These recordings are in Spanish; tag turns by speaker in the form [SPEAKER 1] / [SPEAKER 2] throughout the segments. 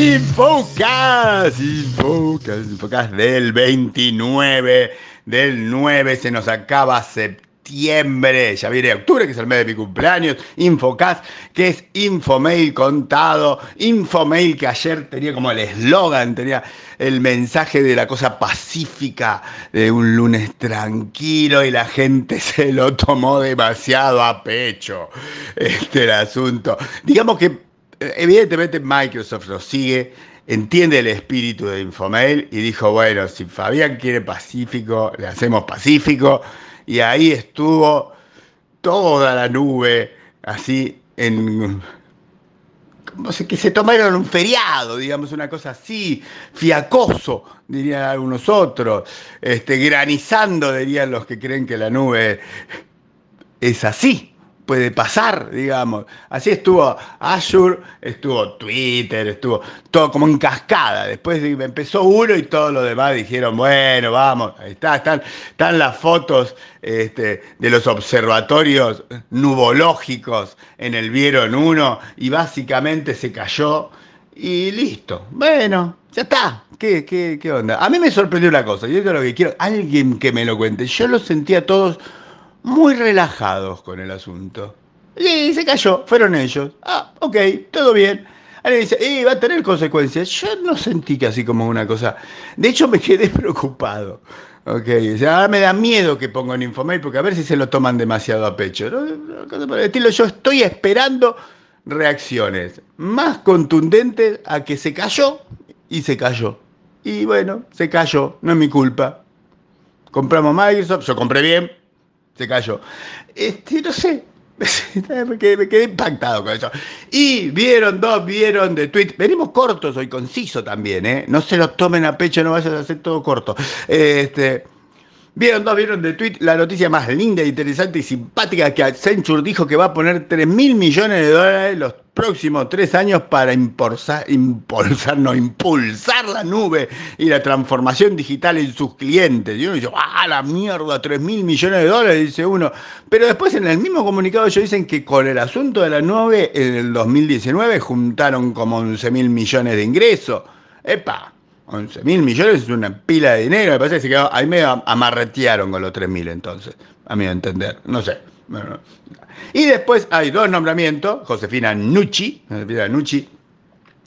[SPEAKER 1] Infocast. Infocast. Infocast del 29 del 9. Se nos acaba septiembre ya viene octubre, que es el mes de mi cumpleaños, Infocast, que es Infomail contado, Infomail que ayer tenía como el eslogan, tenía el mensaje de la cosa pacífica de un lunes tranquilo y la gente se lo tomó demasiado a pecho, este el asunto. Digamos que evidentemente Microsoft lo sigue, entiende el espíritu de Infomail y dijo, bueno, si Fabián quiere pacífico, le hacemos pacífico y ahí estuvo toda la nube, así en como que se tomaron un feriado, digamos, una cosa así, fiacoso, dirían algunos otros, este, granizando, dirían los que creen que la nube es así puede pasar, digamos. Así estuvo Azure, estuvo Twitter, estuvo todo como en cascada. Después empezó uno y todos los demás dijeron, bueno, vamos, ahí está, están, las fotos este, de los observatorios nubológicos en el Vieron 1 y básicamente se cayó y listo. Bueno, ya está. ¿Qué, qué, qué onda? A mí me sorprendió una cosa, y esto es lo que quiero, alguien que me lo cuente. Yo lo sentía todos muy relajados con el asunto. Y se cayó, fueron ellos. Ah, ok, todo bien. Alguien dice, y va a tener consecuencias. Yo no sentí que así como una cosa. De hecho, me quedé preocupado. Ok, ahora me da miedo que pongan Infomail porque a ver si se lo toman demasiado a pecho. estilo, yo estoy esperando reacciones más contundentes a que se cayó y se cayó. Y bueno, se cayó, no es mi culpa. Compramos Microsoft, yo compré bien, se cayó. Este, no sé, me quedé, impactado con eso. Y vieron dos, vieron de tweet. Venimos cortos hoy, conciso también, ¿eh? No se lo tomen a pecho, no vayan a hacer todo corto. Este. Vieron dos, vieron de tweet la noticia más linda, interesante y simpática que Accenture dijo que va a poner 3 mil millones de dólares los próximos tres años para impulsar, impulsar, no, impulsar la nube y la transformación digital en sus clientes. Y uno dice, ¡ah, la mierda! 3 mil millones de dólares, dice uno. Pero después en el mismo comunicado ellos dicen que con el asunto de la nube en el 2019 juntaron como 11 mil millones de ingresos. ¡Epa! 11 mil millones es una pila de dinero. Me parece que se quedó, ahí me amarretearon con los 3 mil entonces, a mi entender. No sé. Y después hay dos nombramientos. Josefina Nucci, Josefina Nucci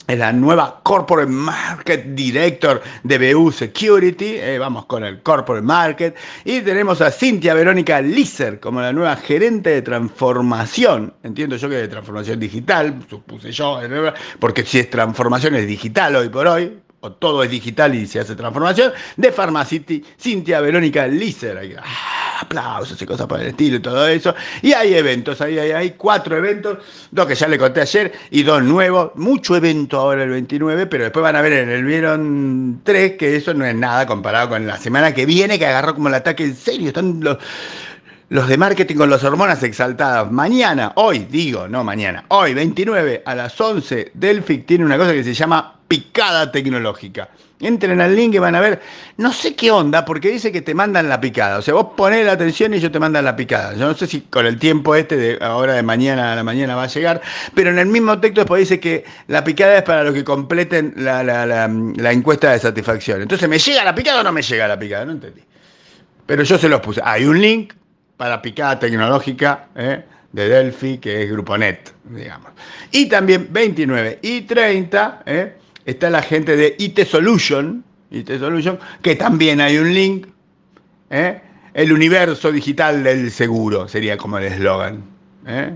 [SPEAKER 1] es la nueva Corporate Market Director de BU Security. Eh, vamos con el Corporate Market. Y tenemos a Cintia Verónica Lisser como la nueva gerente de transformación. Entiendo yo que de transformación digital, supuse yo, porque si es transformación es digital hoy por hoy, o todo es digital y se hace transformación, de Pharmacity, Cintia Verónica Lisser. Aplausos y cosas por el estilo y todo eso. Y hay eventos, ahí hay, hay, cuatro eventos, dos que ya le conté ayer y dos nuevos. Mucho evento ahora el 29, pero después van a ver en el Vieron 3 que eso no es nada comparado con la semana que viene, que agarró como el ataque en serio. Están los los de marketing con las hormonas exaltadas. Mañana, hoy, digo, no mañana, hoy, 29 a las 11, Delphic tiene una cosa que se llama picada tecnológica. Entren al link y van a ver, no sé qué onda, porque dice que te mandan la picada. O sea, vos ponés la atención y ellos te mandan la picada. Yo no sé si con el tiempo este de ahora de mañana a la mañana va a llegar, pero en el mismo texto después dice que la picada es para los que completen la, la encuesta de satisfacción. Entonces, ¿me llega la picada o no me llega la picada? No entendí. Pero yo se los puse. Hay un link para picada tecnológica ¿eh? de Delphi, que es GrupoNet, digamos. Y también 29 y 30 ¿eh? Está la gente de IT Solution, IT Solution, que también hay un link, ¿eh? el universo digital del seguro, sería como el eslogan.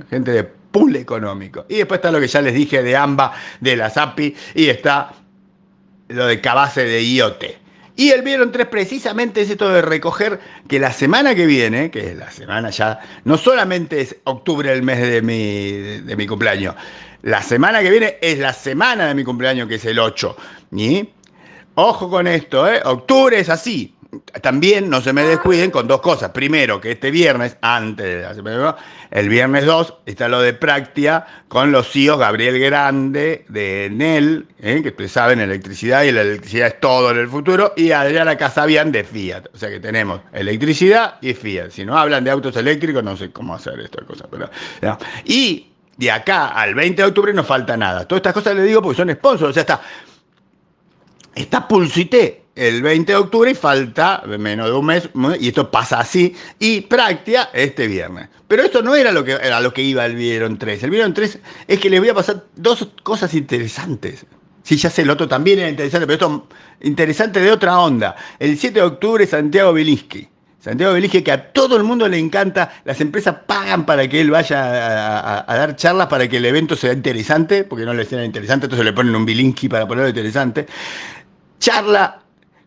[SPEAKER 1] Gente de pool económico. Y después está lo que ya les dije de AMBA, de la SAPI, y está lo de Cabase de IoT. Y el Vieron 3 precisamente es esto de recoger que la semana que viene, que es la semana ya, no solamente es octubre el mes de mi, de, mi cumpleaños, la semana que viene es la semana de mi cumpleaños, que es el 8. Y ojo con esto, ¿eh? octubre es así, también no se me descuiden con dos cosas. Primero, que este viernes, antes de el viernes 2, está lo de Práctica con los CIOs Gabriel Grande de Enel, ¿eh? que ustedes saben, electricidad y la electricidad es todo en el futuro, y Adriana Casabian de Fiat. O sea que tenemos electricidad y Fiat. Si no hablan de autos eléctricos, no sé cómo hacer esta cosa. Pero, Y de acá al 20 de octubre no falta nada. Todas estas cosas les digo porque son sponsors. O sea, está, está Pulsité el 20 de octubre y falta menos de un mes, y esto pasa así, y Práctica este viernes. Pero esto no era lo que, era lo que iba el Vieron 3. El Vieron 3 es que les voy a pasar dos cosas interesantes. Sí, ya sé, el otro también era interesante, pero esto interesante de otra onda. El 7 de octubre, Santiago Belinsky. Santiago Belinsky, que a todo el mundo le encanta, las empresas pagan para que él vaya a, dar charlas para que el evento sea interesante, porque no le sea interesante, entonces le ponen un Belinsky para ponerlo interesante. Charla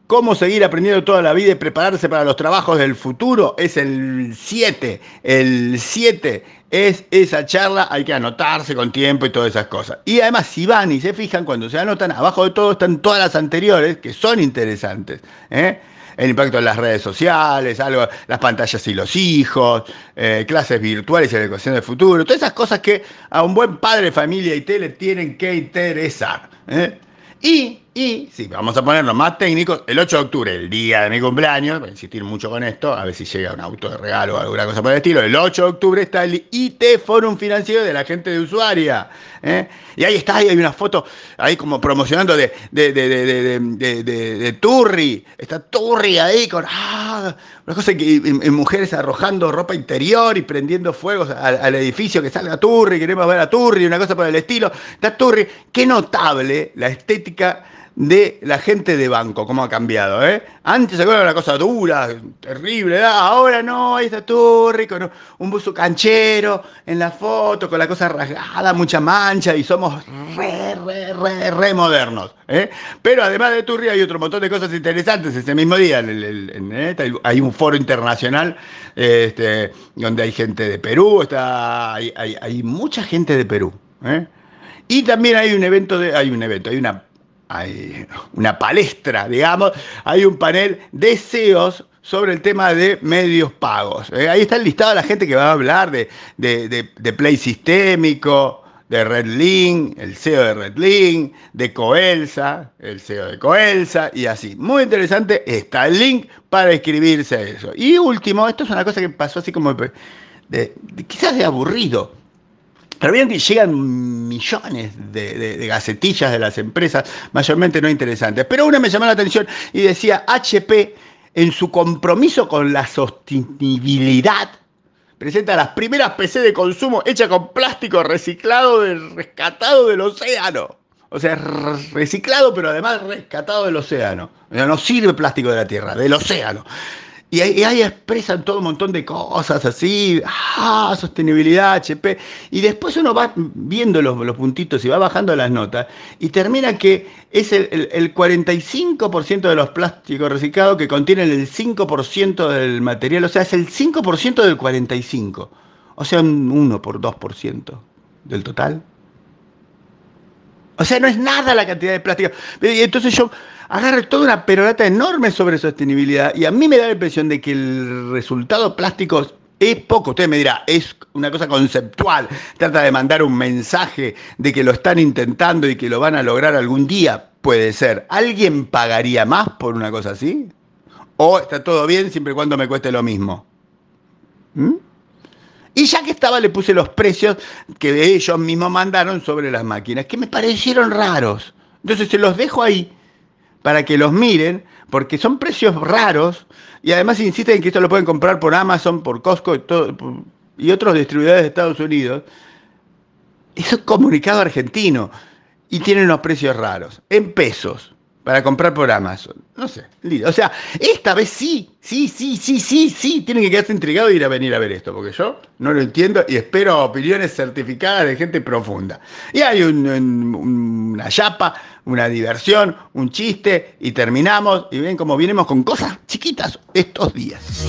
[SPEAKER 1] cómo seguir aprendiendo toda la vida y prepararse para los trabajos del futuro es el 7. El 7 es esa charla, hay que anotarse con tiempo y todas esas cosas. Y además, si van y se fijan, cuando se anotan, abajo de todo están todas las anteriores que son interesantes. ¿eh? el impacto en las redes sociales, algo, las pantallas y los hijos, eh, clases virtuales y la educación del futuro, todas esas cosas que a un buen padre de familia y tele tienen que interesar. ¿eh? Y y, sí, vamos a ponerlo más técnicos, el 8 de octubre, el día de mi cumpleaños, voy a insistir mucho con esto, a ver si llega un auto de regalo o alguna cosa por el estilo, el 8 de octubre está el IT Forum Financiero de la gente de Usuaria. ¿eh? Y ahí está, ahí hay una foto, ahí como promocionando de, de, de, Turri, está Turri ahí con, ah, una cosa que mujeres arrojando ropa interior y prendiendo fuegos al, edificio, que salga Turri, queremos ver a Turri, una cosa por el estilo. Está Turri, qué notable la estética de la gente de banco, cómo ha cambiado. ¿eh? Antes se acuerdan una cosa dura, terrible, ahora no, ahí está todo rico, un buzo canchero en la foto, con la cosa rasgada, mucha mancha, y somos re, re, re, re modernos. ¿eh? Pero además de Turri hay otro montón de cosas interesantes. Ese mismo día ¿eh? hay un foro internacional este, donde hay gente de Perú, está, hay, hay mucha gente de Perú. ¿eh? Y también hay un evento, de, hay un evento, hay una hay una palestra, digamos, hay un panel de CEOs sobre el tema de medios pagos. Eh, ahí está el listado de la gente que va a hablar de, de, Play Sistémico, de Redlink, el CEO de Redlink, de Coelsa, el CEO de Coelsa, y así. Muy interesante, está el link para escribirse a eso. Y último, esto es una cosa que pasó así como de quizás de aburrido pero bien que llegan millones de, gacetillas de las empresas, mayormente no interesantes. Pero una me llamó la atención y decía, HP, en su compromiso con la sostenibilidad, presenta las primeras PC de consumo hechas con plástico reciclado, rescatado del océano. O sea, reciclado, pero además rescatado del océano. O sea, no sirve plástico de la Tierra, del océano. Y ahí, expresan todo un montón de cosas así, ah, sostenibilidad, HP, y después uno va viendo los, los puntitos y va bajando las notas, y termina que es el, 45% de los plásticos reciclados que contienen el 5% del material, o sea, es el 5% del 45%, o sea, un 1 por 2% del total. O sea, no es nada la cantidad de plástico. Y entonces yo agarro toda una perorata enorme sobre sostenibilidad y a mí me da la impresión de que el resultado plástico es poco. Usted me dirá, es una cosa conceptual. Trata de mandar un mensaje de que lo están intentando y que lo van a lograr algún día. Puede ser. ¿Alguien pagaría más por una cosa así? ¿O está todo bien siempre y cuando me cueste lo mismo? ¿Mm? Y ya que estaba, le puse los precios que ellos mismos mandaron sobre las máquinas, que me parecieron raros. Entonces se los dejo ahí para que los miren, porque son precios raros y además insisten en que esto lo pueden comprar por Amazon, por Costco y, y otros distribuidores de Estados Unidos. Eso es comunicado argentino y tienen unos precios raros, en pesos para comprar por Amazon. No sé, o sea, esta vez sí, sí, sí, sí, sí, sí, tienen que quedarse intrigados y ir a venir a ver esto, porque yo no lo entiendo y espero opiniones certificadas de gente profunda. Y hay una chapa, una diversión, un chiste y terminamos y ven cómo vienemos con cosas chiquitas estos días.